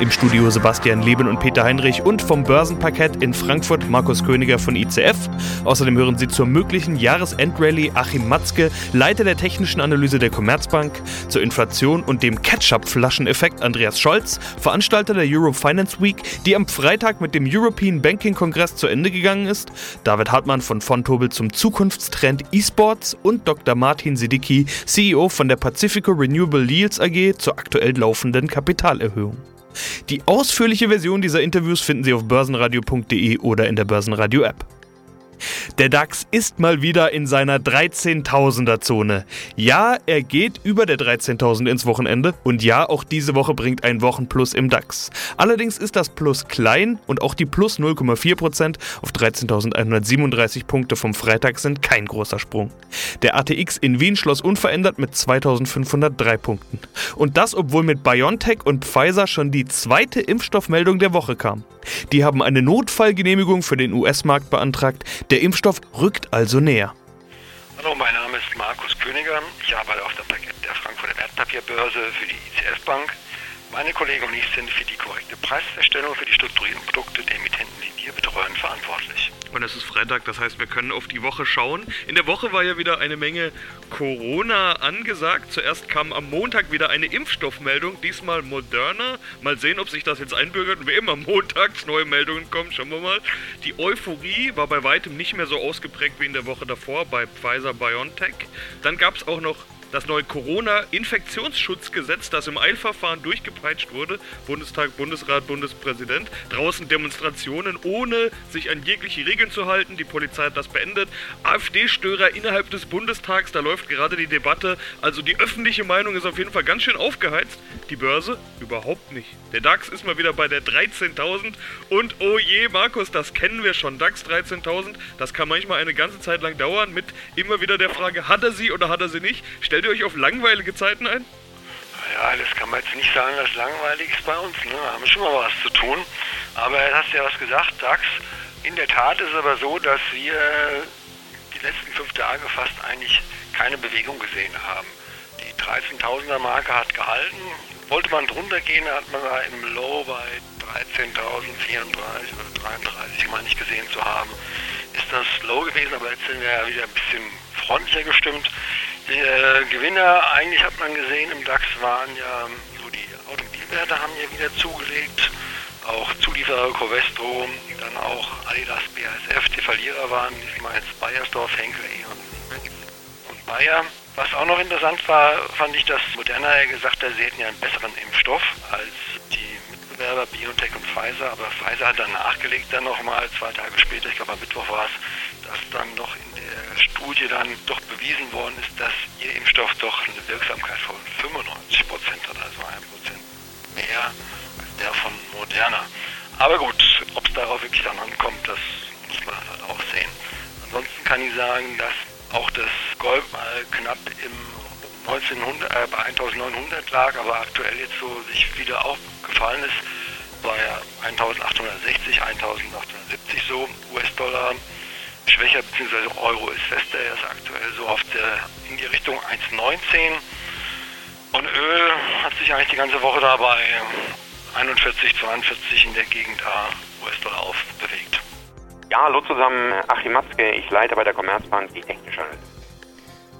Im Studio Sebastian Leben und Peter Heinrich und vom Börsenparkett in Frankfurt Markus Königer von ICF. Außerdem hören Sie zur möglichen Jahresendrallye Achim Matzke, Leiter der technischen Analyse der Commerzbank, zur Inflation und dem Ketchup-Flascheneffekt Andreas Scholz, Veranstalter der Euro Finance Week, die am Freitag mit dem European Banking Kongress zu Ende gegangen ist, David Hartmann von Fontobel zum Zukunftstrend E-Sports und Dr. Martin Sidicki, CEO von der Pacifico Renewable Yields AG zur aktuell laufenden Kapitalerhöhung. Die ausführliche Version dieser Interviews finden Sie auf börsenradio.de oder in der Börsenradio-App. Der DAX ist mal wieder in seiner 13.000er Zone. Ja, er geht über der 13.000 ins Wochenende und ja, auch diese Woche bringt ein Wochenplus im DAX. Allerdings ist das Plus klein und auch die Plus 0,4% auf 13.137 Punkte vom Freitag sind kein großer Sprung. Der ATX in Wien schloss unverändert mit 2.503 Punkten. Und das, obwohl mit BioNTech und Pfizer schon die zweite Impfstoffmeldung der Woche kam. Die haben eine Notfallgenehmigung für den US-Markt beantragt. Der Impfstoff rückt also näher. Hallo, mein Name ist Markus Königer. Ich arbeite auf der der Frankfurter Wertpapierbörse für die ICF Bank. Meine Kollegen und ich sind für die korrekte Preisfeststellung für die strukturierten Produkte der Emittenten, die wir betreuen, verantwortlich. Und es ist Freitag, das heißt, wir können auf die Woche schauen. In der Woche war ja wieder eine Menge Corona angesagt. Zuerst kam am Montag wieder eine Impfstoffmeldung, diesmal Moderna. Mal sehen, ob sich das jetzt einbürgert und wie immer montags neue Meldungen kommen. Schauen wir mal. Die Euphorie war bei weitem nicht mehr so ausgeprägt wie in der Woche davor bei Pfizer BioNTech. Dann gab es auch noch das neue Corona-Infektionsschutzgesetz, das im Eilverfahren durchgepeitscht wurde, Bundestag, Bundesrat, Bundespräsident, draußen Demonstrationen, ohne sich an jegliche Regeln zu halten. Die Polizei hat das beendet. AfD-Störer innerhalb des Bundestags, da läuft gerade die Debatte. Also die öffentliche Meinung ist auf jeden Fall ganz schön aufgeheizt. Die Börse überhaupt nicht. Der DAX ist mal wieder bei der 13.000 und oh je, Markus, das kennen wir schon. DAX 13.000, das kann manchmal eine ganze Zeit lang dauern mit immer wieder der Frage, hat er sie oder hat er sie nicht? Stellt ihr euch auf langweilige Zeiten ein? Ja, das kann man jetzt nicht sagen, dass langweilig ist bei uns. Ne? Da haben wir schon mal was zu tun. Aber hast ja was gesagt, DAX. In der Tat ist es aber so, dass wir die letzten fünf Tage fast eigentlich keine Bewegung gesehen haben. Die 13.000er Marke hat gehalten. Wollte man drunter gehen, hat man da im Low bei 13.034 oder 33, meine ich gesehen zu haben. Ist das Low gewesen, aber jetzt sind wir ja wieder ein bisschen freundlicher gestimmt. Die äh, Gewinner, eigentlich hat man gesehen, im DAX waren ja so die Automobilwerte haben ja wieder zugelegt. Auch Zulieferer Covestro, dann auch Adidas, BASF, die Verlierer waren, meine jetzt Bayersdorf, Henkel, E und Bayer. Was auch noch interessant war, fand ich, dass Moderna ja gesagt hat, sie hätten ja einen besseren Impfstoff als die Mitbewerber BioNTech und Pfizer, aber Pfizer hat dann nachgelegt dann nochmal, zwei Tage später, ich glaube am Mittwoch war es, dass dann noch in der Studie dann doch bewiesen worden ist, dass ihr Impfstoff doch eine Wirksamkeit von 95 Prozent hat, also ein Prozent mehr als der von Moderna. Aber gut, ob es darauf wirklich dann ankommt, das muss man halt auch sehen. Ansonsten kann ich sagen, dass auch das Gold mal knapp im 1900, äh, bei 1900 lag, aber aktuell jetzt so sich wieder aufgefallen ist, bei 1860, 1870 so, US-Dollar schwächer, beziehungsweise Euro ist fester, er ist aktuell so auf der, in die Richtung 1,19 und Öl hat sich eigentlich die ganze Woche dabei 41, 42 in der Gegend da US-Dollar aufbewegt. Ja, hallo zusammen, Achim Matzke, ich leite bei der Commerzbank die technische Analyse.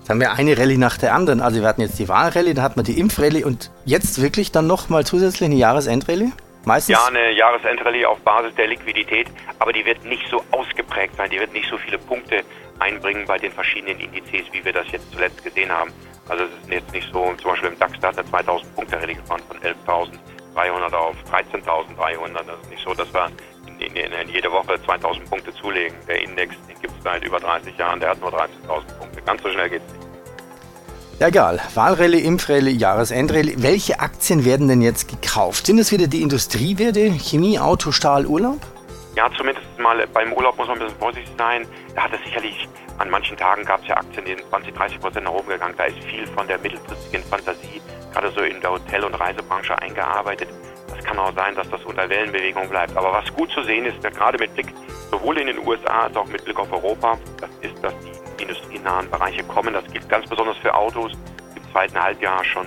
Jetzt haben wir eine Rallye nach der anderen. Also wir hatten jetzt die Wahlrallye, da hatten wir die Impfrallye und jetzt wirklich dann nochmal zusätzlich eine Jahresendrallye? Meistens? Ja, eine Jahresendrallye auf Basis der Liquidität, aber die wird nicht so ausgeprägt sein, die wird nicht so viele Punkte einbringen bei den verschiedenen Indizes, wie wir das jetzt zuletzt gesehen haben. Also es ist jetzt nicht so, zum Beispiel im DAX, da hat er 2000 Punkte Rallye gefahren von 11.300 auf 13.300. Das ist nicht so, dass wir in, in, in jede Woche 2000 Punkte zulegen. Der Index, den gibt es seit über 30 Jahren, der hat nur 13.000 Punkte. Ganz so schnell geht es nicht. Ja, egal. Wahlrallye, Impfrallye, Jahresendrallye. Welche Aktien werden denn jetzt gekauft? Sind es wieder die Industriewerte, Chemie, Auto, Stahl, Urlaub? Ja, zumindest mal beim Urlaub muss man ein bisschen vorsichtig sein. Da hat es sicherlich, an manchen Tagen gab es ja Aktien, die sind 20, 30 Prozent nach oben gegangen. Da ist viel von der mittelfristigen Fantasie, gerade Hotel- und Reisebranche eingearbeitet. Kann auch sein, dass das unter Wellenbewegung bleibt. Aber was gut zu sehen ist, gerade mit Blick sowohl in den USA als auch mit Blick auf Europa, das ist, dass die industrienahen Bereiche kommen. Das gilt ganz besonders für Autos. Im zweiten Halbjahr schon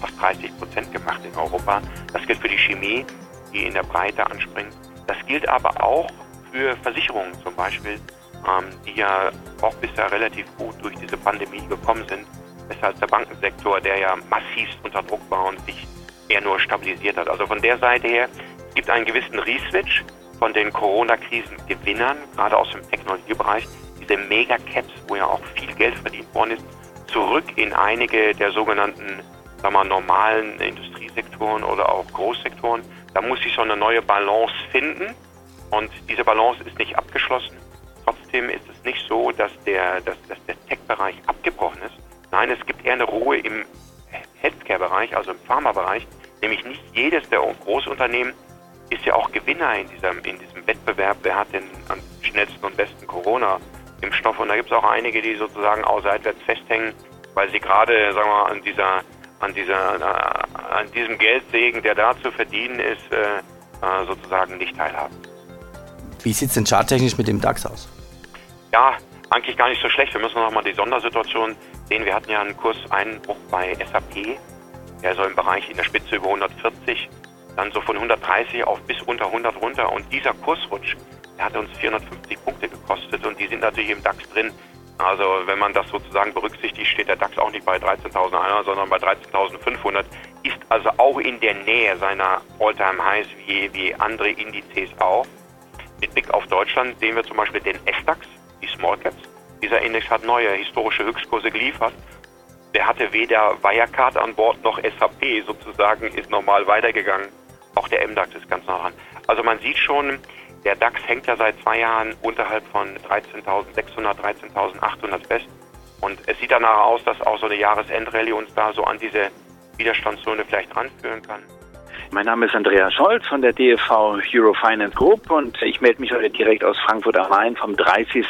fast 30 Prozent gemacht in Europa. Das gilt für die Chemie, die in der Breite anspringt. Das gilt aber auch für Versicherungen zum Beispiel, ähm, die ja auch bisher relativ gut durch diese Pandemie gekommen sind. Besser als der Bankensektor, der ja massivst unter Druck war und sich eher nur stabilisiert hat. Also von der Seite her gibt einen gewissen Reswitch von den Corona-Krisen-Gewinnern, gerade aus dem Technologiebereich, diese Mega-Caps, wo ja auch viel Geld verdient worden ist, zurück in einige der sogenannten sagen wir, normalen Industriesektoren oder auch Großsektoren. Da muss sich so eine neue Balance finden und diese Balance ist nicht abgeschlossen. Trotzdem ist es nicht so, dass der, dass, dass der Tech-Bereich abgebrochen ist. Nein, es gibt eher eine Ruhe im Healthcare-Bereich, also im Pharma-Bereich. Nämlich nicht jedes der Großunternehmen ist ja auch Gewinner in diesem, in diesem Wettbewerb. Wer hat den am schnellsten und besten Corona-Impfstoff? Und da gibt es auch einige, die sozusagen auch seitwärts festhängen, weil sie gerade, sagen wir mal, an dieser an, dieser, äh, an diesem Geldsegen, der da zu verdienen ist, äh, äh, sozusagen nicht teilhaben. Wie sieht es denn charttechnisch mit dem DAX aus? Ja, eigentlich gar nicht so schlecht. Wir müssen noch mal die Sondersituation sehen. Wir hatten ja einen Kurseinbruch bei SAP, der so im Bereich in der Spitze über 140, dann so von 130 auf bis unter 100 runter. Und dieser Kursrutsch, der hat uns 450 Punkte gekostet und die sind natürlich im DAX drin. Also wenn man das sozusagen berücksichtigt, steht der DAX auch nicht bei 13.100, sondern bei 13.500, ist also auch in der Nähe seiner All-Time-Highs wie, wie andere Indizes auch. Mit Blick auf Deutschland sehen wir zum Beispiel den S-DAX, die Small Caps. Dieser Index hat neue historische Höchstkurse geliefert. Der hatte weder Wirecard an Bord noch SAP sozusagen, ist normal weitergegangen. Auch der MDAX ist ganz nah dran. Also man sieht schon, der DAX hängt ja seit zwei Jahren unterhalb von 13.600, 13.800 fest. Und es sieht danach aus, dass auch so eine Jahresendrallye uns da so an diese Widerstandszone vielleicht ranführen kann. Mein Name ist Andreas Scholz von der DFV Eurofinance Group und ich melde mich heute direkt aus Frankfurt am Main vom 30.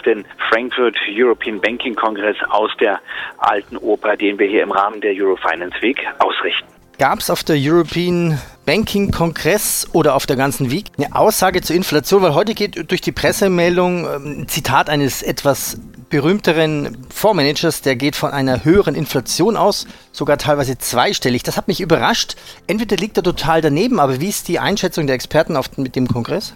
Frankfurt European Banking Kongress aus der alten Oper, den wir hier im Rahmen der Eurofinance Week ausrichten. Gab es auf der European Banking Kongress oder auf der ganzen Week eine Aussage zur Inflation? Weil heute geht durch die Pressemeldung ähm, ein Zitat eines etwas berühmteren Fondsmanagers, der geht von einer höheren Inflation aus, sogar teilweise zweistellig. Das hat mich überrascht. Entweder liegt er total daneben, aber wie ist die Einschätzung der Experten auf, mit dem Kongress?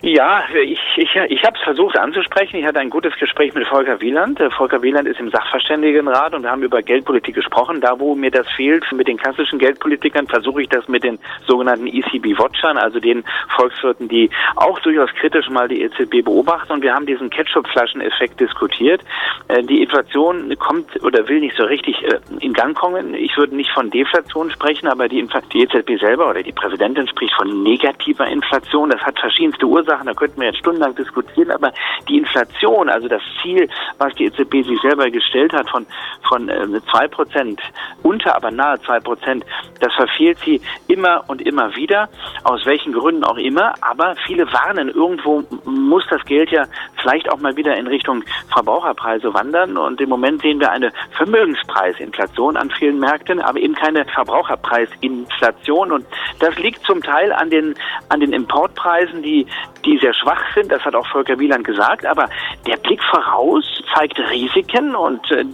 Ja, ich, ich, ich habe es versucht anzusprechen. Ich hatte ein gutes Gespräch mit Volker Wieland. Äh, Volker Wieland ist im Sachverständigenrat und wir haben über Geldpolitik gesprochen. Da, wo mir das fehlt mit den klassischen Geldpolitikern, versuche ich das mit den sogenannten ECB-Watchern, also den Volkswirten, die auch durchaus kritisch mal die EZB beobachten. Und wir haben diesen Ketchup-Flaschen-Effekt diskutiert. Äh, die Inflation kommt oder will nicht so richtig äh, in Gang kommen. Ich würde nicht von Deflation sprechen, aber die, die EZB selber oder die Präsidentin spricht von negativer Inflation. Das hat verschiedenste Ursachen. Ursachen, da könnten wir jetzt stundenlang diskutieren, aber die Inflation, also das Ziel, was die EZB sich selber gestellt hat von, von äh, zwei Prozent, unter aber nahe zwei Prozent, das verfehlt sie immer und immer wieder, aus welchen Gründen auch immer, aber viele warnen, irgendwo muss das Geld ja vielleicht auch mal wieder in Richtung Verbraucherpreise wandern und im Moment sehen wir eine Vermögenspreisinflation an vielen Märkten, aber eben keine Verbraucherpreisinflation und das liegt zum Teil an den, an den Importpreisen, die die sehr schwach sind, das hat auch Volker Wieland gesagt, aber der Blick voraus zeigt Risiken und äh,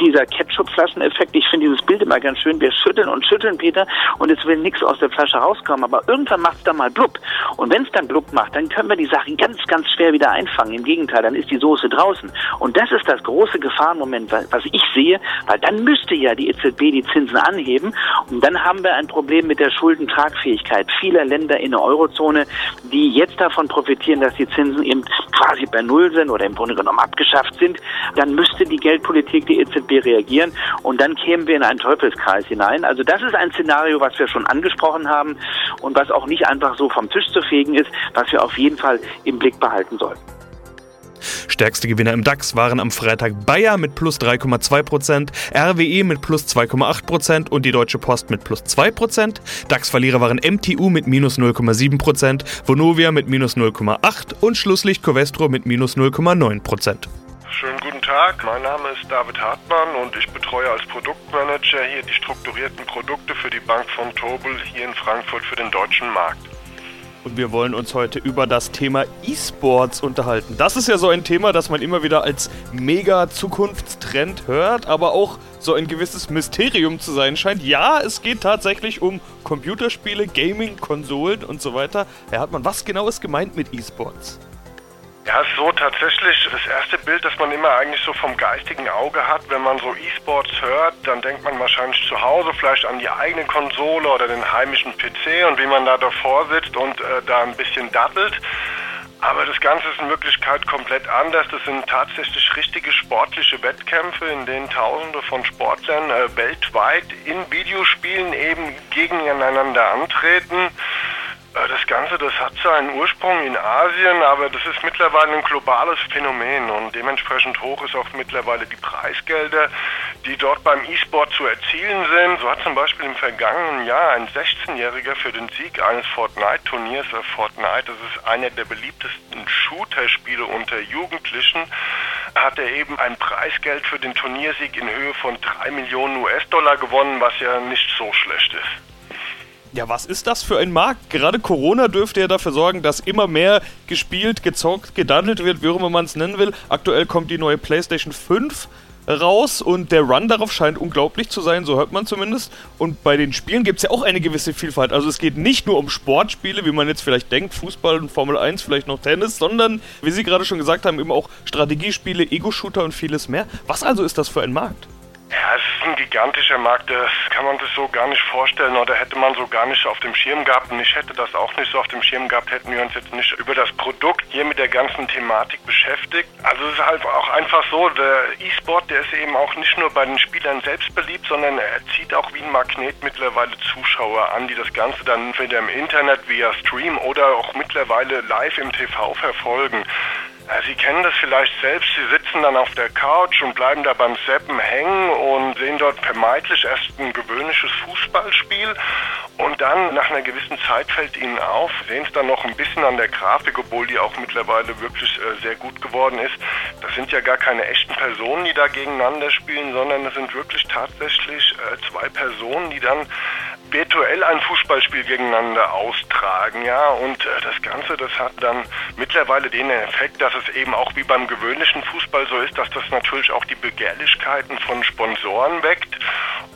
dieser Ketchup-Flascheneffekt, ich finde dieses Bild immer ganz schön, wir schütteln und schütteln, Peter, und es will nichts aus der Flasche rauskommen, aber irgendwann macht es dann mal blub. Und wenn es dann blub macht, dann können wir die Sachen ganz, ganz schwer wieder einfangen. Im Gegenteil, dann ist die Soße draußen. Und das ist das große Gefahrenmoment, was ich sehe, weil dann müsste ja die EZB die Zinsen anheben und dann haben wir ein Problem mit der Schuldentragfähigkeit vieler Länder in der Eurozone, die jetzt davon profitieren, dass die Zinsen eben quasi bei Null sind oder im Grunde genommen abgeschafft sind, dann müsste die Geldpolitik, die EZB reagieren und dann kämen wir in einen Teufelskreis hinein. Also das ist ein Szenario, was wir schon angesprochen haben und was auch nicht einfach so vom Tisch zu fegen ist, was wir auf jeden Fall im Blick behalten sollten. Stärkste Gewinner im DAX waren am Freitag Bayer mit plus 3,2%, RWE mit plus 2,8% und die Deutsche Post mit plus 2%. DAX-Verlierer waren MTU mit minus 0,7%, Vonovia mit minus 0,8% und Schlusslicht Covestro mit minus 0,9%. Schönen guten Tag. Mein Name ist David Hartmann und ich betreue als Produktmanager hier die strukturierten Produkte für die Bank von Tobel hier in Frankfurt für den deutschen Markt. Und wir wollen uns heute über das Thema E-Sports unterhalten. Das ist ja so ein Thema, das man immer wieder als mega Zukunftstrend hört, aber auch so ein gewisses Mysterium zu sein scheint. Ja, es geht tatsächlich um Computerspiele, Gaming, Konsolen und so weiter. Herr Hartmann, was genau ist gemeint mit E-Sports? Ja, so tatsächlich das erste Bild, das man immer eigentlich so vom geistigen Auge hat, wenn man so E-Sports hört, dann denkt man wahrscheinlich zu Hause vielleicht an die eigene Konsole oder den heimischen PC und wie man da davor sitzt und äh, da ein bisschen dattelt. Aber das Ganze ist in Wirklichkeit komplett anders. Das sind tatsächlich richtige sportliche Wettkämpfe, in denen Tausende von Sportlern äh, weltweit in Videospielen eben gegeneinander antreten. Das Ganze, das hat seinen Ursprung in Asien, aber das ist mittlerweile ein globales Phänomen und dementsprechend hoch ist auch mittlerweile die Preisgelder, die dort beim E-Sport zu erzielen sind. So hat zum Beispiel im vergangenen Jahr ein 16-Jähriger für den Sieg eines Fortnite-Turniers, äh, Fortnite, das ist einer der beliebtesten Shooter-Spiele unter Jugendlichen, hat er eben ein Preisgeld für den Turniersieg in Höhe von 3 Millionen US-Dollar gewonnen, was ja nicht so schlecht ist. Ja, was ist das für ein Markt? Gerade Corona dürfte ja dafür sorgen, dass immer mehr gespielt, gezockt, gedaddelt wird, wie auch immer man es nennen will. Aktuell kommt die neue PlayStation 5 raus und der Run darauf scheint unglaublich zu sein, so hört man zumindest. Und bei den Spielen gibt es ja auch eine gewisse Vielfalt. Also es geht nicht nur um Sportspiele, wie man jetzt vielleicht denkt, Fußball und Formel 1, vielleicht noch Tennis, sondern, wie Sie gerade schon gesagt haben, eben auch Strategiespiele, Ego-Shooter und vieles mehr. Was also ist das für ein Markt? Ja, es ist ein gigantischer Markt, das kann man sich so gar nicht vorstellen oder hätte man so gar nicht auf dem Schirm gehabt und ich hätte das auch nicht so auf dem Schirm gehabt, hätten wir uns jetzt nicht über das Produkt hier mit der ganzen Thematik beschäftigt. Also es ist halt auch einfach so, der E-Sport, der ist eben auch nicht nur bei den Spielern selbst beliebt, sondern er zieht auch wie ein Magnet mittlerweile Zuschauer an, die das Ganze dann entweder im Internet via Stream oder auch mittlerweile live im TV verfolgen. Sie kennen das vielleicht selbst. Sie sitzen dann auf der Couch und bleiben da beim Seppen hängen und sehen dort vermeintlich erst ein gewöhnliches Fußballspiel. Und dann nach einer gewissen Zeit fällt ihnen auf, sehen es dann noch ein bisschen an der Grafik, obwohl die auch mittlerweile wirklich äh, sehr gut geworden ist. Das sind ja gar keine echten Personen, die da gegeneinander spielen, sondern es sind wirklich tatsächlich äh, zwei Personen, die dann virtuell ein Fußballspiel gegeneinander austragen, ja, und äh, das Ganze, das hat dann mittlerweile den Effekt, dass es eben auch wie beim gewöhnlichen Fußball so ist, dass das natürlich auch die Begehrlichkeiten von Sponsoren weckt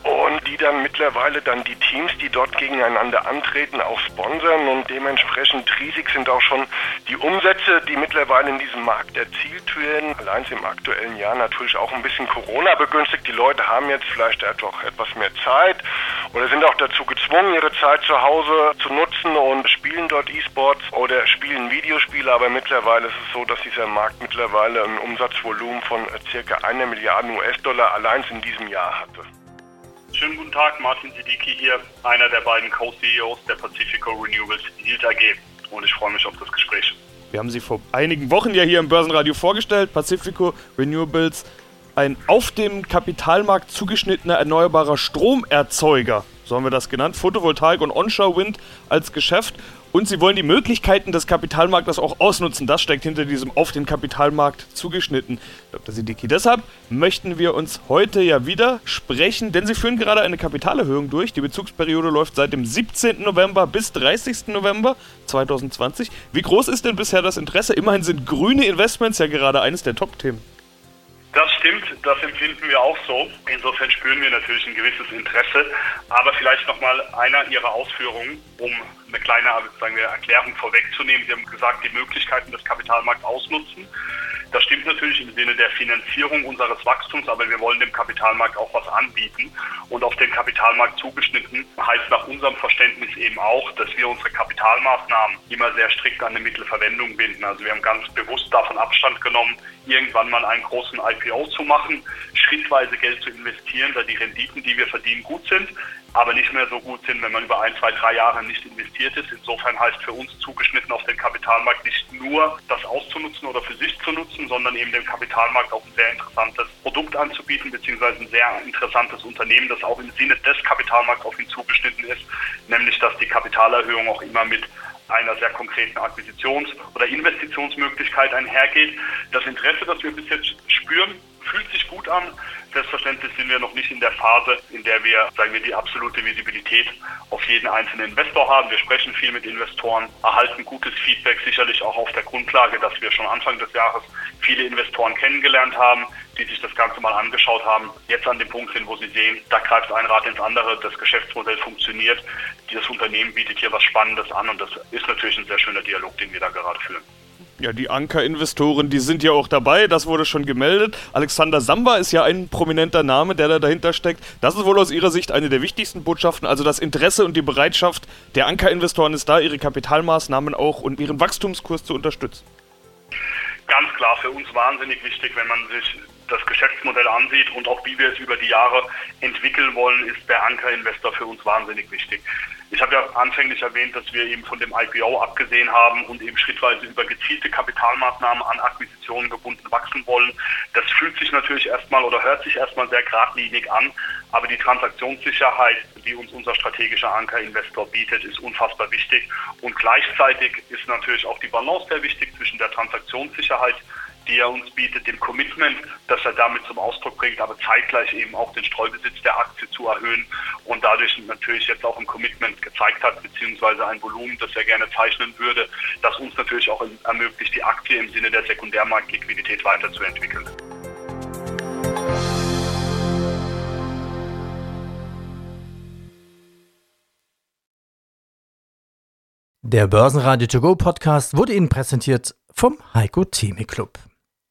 und die dann mittlerweile dann die Teams, die dort gegeneinander antreten, auch sponsern und dementsprechend riesig sind auch schon die Umsätze, die mittlerweile in diesem Markt erzielt werden. Allein im aktuellen Jahr natürlich auch ein bisschen Corona begünstigt. Die Leute haben jetzt vielleicht etwas mehr Zeit oder sind auch dazu gezwungen, ihre Zeit zu Hause zu nutzen und spielen dort E-Sports oder spielen Videospiele, aber mittlerweile ist es so, dass dieser Markt mittlerweile ein Umsatzvolumen von circa einer Milliarde US-Dollar allein in diesem Jahr hatte. Schönen guten Tag, Martin Sidiki hier, einer der beiden Co-CEOs der Pacifico Renewables Yield AG und ich freue mich auf das Gespräch. Wir haben sie vor einigen Wochen ja hier im Börsenradio vorgestellt, Pacifico Renewables, ein auf dem Kapitalmarkt zugeschnittener erneuerbarer Stromerzeuger so haben wir das genannt, Photovoltaik und Onshore Wind als Geschäft. Und sie wollen die Möglichkeiten des Kapitalmarktes auch ausnutzen. Das steckt hinter diesem auf den Kapitalmarkt zugeschnitten, Dr. Siddiqui. Deshalb möchten wir uns heute ja wieder sprechen, denn sie führen gerade eine Kapitalerhöhung durch. Die Bezugsperiode läuft seit dem 17. November bis 30. November 2020. Wie groß ist denn bisher das Interesse? Immerhin sind grüne Investments ja gerade eines der Top-Themen. Das stimmt, das empfinden wir auch so. Insofern spüren wir natürlich ein gewisses Interesse. Aber vielleicht nochmal einer Ihrer Ausführungen, um eine kleine sagen wir, Erklärung vorwegzunehmen. Sie haben gesagt, die Möglichkeiten des Kapitalmarkts ausnutzen. Stimmt natürlich im Sinne der Finanzierung unseres Wachstums, aber wir wollen dem Kapitalmarkt auch was anbieten. Und auf den Kapitalmarkt zugeschnitten heißt nach unserem Verständnis eben auch, dass wir unsere Kapitalmaßnahmen immer sehr strikt an eine Mittelverwendung binden. Also wir haben ganz bewusst davon Abstand genommen, irgendwann mal einen großen IPO zu machen, schrittweise Geld zu investieren, da die Renditen, die wir verdienen, gut sind aber nicht mehr so gut sind, wenn man über ein, zwei, drei Jahre nicht investiert ist. Insofern heißt für uns zugeschnitten auf den Kapitalmarkt nicht nur das auszunutzen oder für sich zu nutzen, sondern eben dem Kapitalmarkt auch ein sehr interessantes Produkt anzubieten, beziehungsweise ein sehr interessantes Unternehmen, das auch im Sinne des Kapitalmarkts auf ihn zugeschnitten ist, nämlich dass die Kapitalerhöhung auch immer mit einer sehr konkreten Akquisitions- oder Investitionsmöglichkeit einhergeht. Das Interesse, das wir bis jetzt spüren, fühlt sich gut an. Selbstverständlich sind wir noch nicht in der Phase, in der wir, sagen wir, die absolute Visibilität auf jeden einzelnen Investor haben. Wir sprechen viel mit Investoren, erhalten gutes Feedback, sicherlich auch auf der Grundlage, dass wir schon Anfang des Jahres viele Investoren kennengelernt haben, die sich das Ganze mal angeschaut haben, jetzt an dem Punkt sind, wo sie sehen, da greift ein Rad ins andere, das Geschäftsmodell funktioniert, das Unternehmen bietet hier was Spannendes an und das ist natürlich ein sehr schöner Dialog, den wir da gerade führen. Ja, die Anker-Investoren, die sind ja auch dabei, das wurde schon gemeldet. Alexander Samba ist ja ein prominenter Name, der da dahinter steckt. Das ist wohl aus Ihrer Sicht eine der wichtigsten Botschaften. Also das Interesse und die Bereitschaft der Anker-Investoren ist da, ihre Kapitalmaßnahmen auch und ihren Wachstumskurs zu unterstützen. Ganz klar, für uns wahnsinnig wichtig, wenn man sich das Geschäftsmodell ansieht und auch wie wir es über die Jahre entwickeln wollen, ist der Anker-Investor für uns wahnsinnig wichtig. Ich habe ja anfänglich erwähnt, dass wir eben von dem IPO abgesehen haben und eben schrittweise über gezielte Kapitalmaßnahmen an Akquisitionen gebunden wachsen wollen. Das fühlt sich natürlich erstmal oder hört sich erstmal sehr geradlinig an, aber die Transaktionssicherheit, die uns unser strategischer Anker-Investor bietet, ist unfassbar wichtig. Und gleichzeitig ist natürlich auch die Balance sehr wichtig zwischen der Transaktionssicherheit, die er uns bietet, dem Commitment, das er damit zum Ausdruck bringt, aber zeitgleich eben auch den Streubesitz der Aktie zu erhöhen und dadurch natürlich jetzt auch ein Commitment gezeigt hat, beziehungsweise ein Volumen, das er gerne zeichnen würde, das uns natürlich auch ermöglicht, die Aktie im Sinne der Sekundärmarktliquidität weiterzuentwickeln. Der Börsenradio To Go Podcast wurde Ihnen präsentiert vom Heiko Theme Club.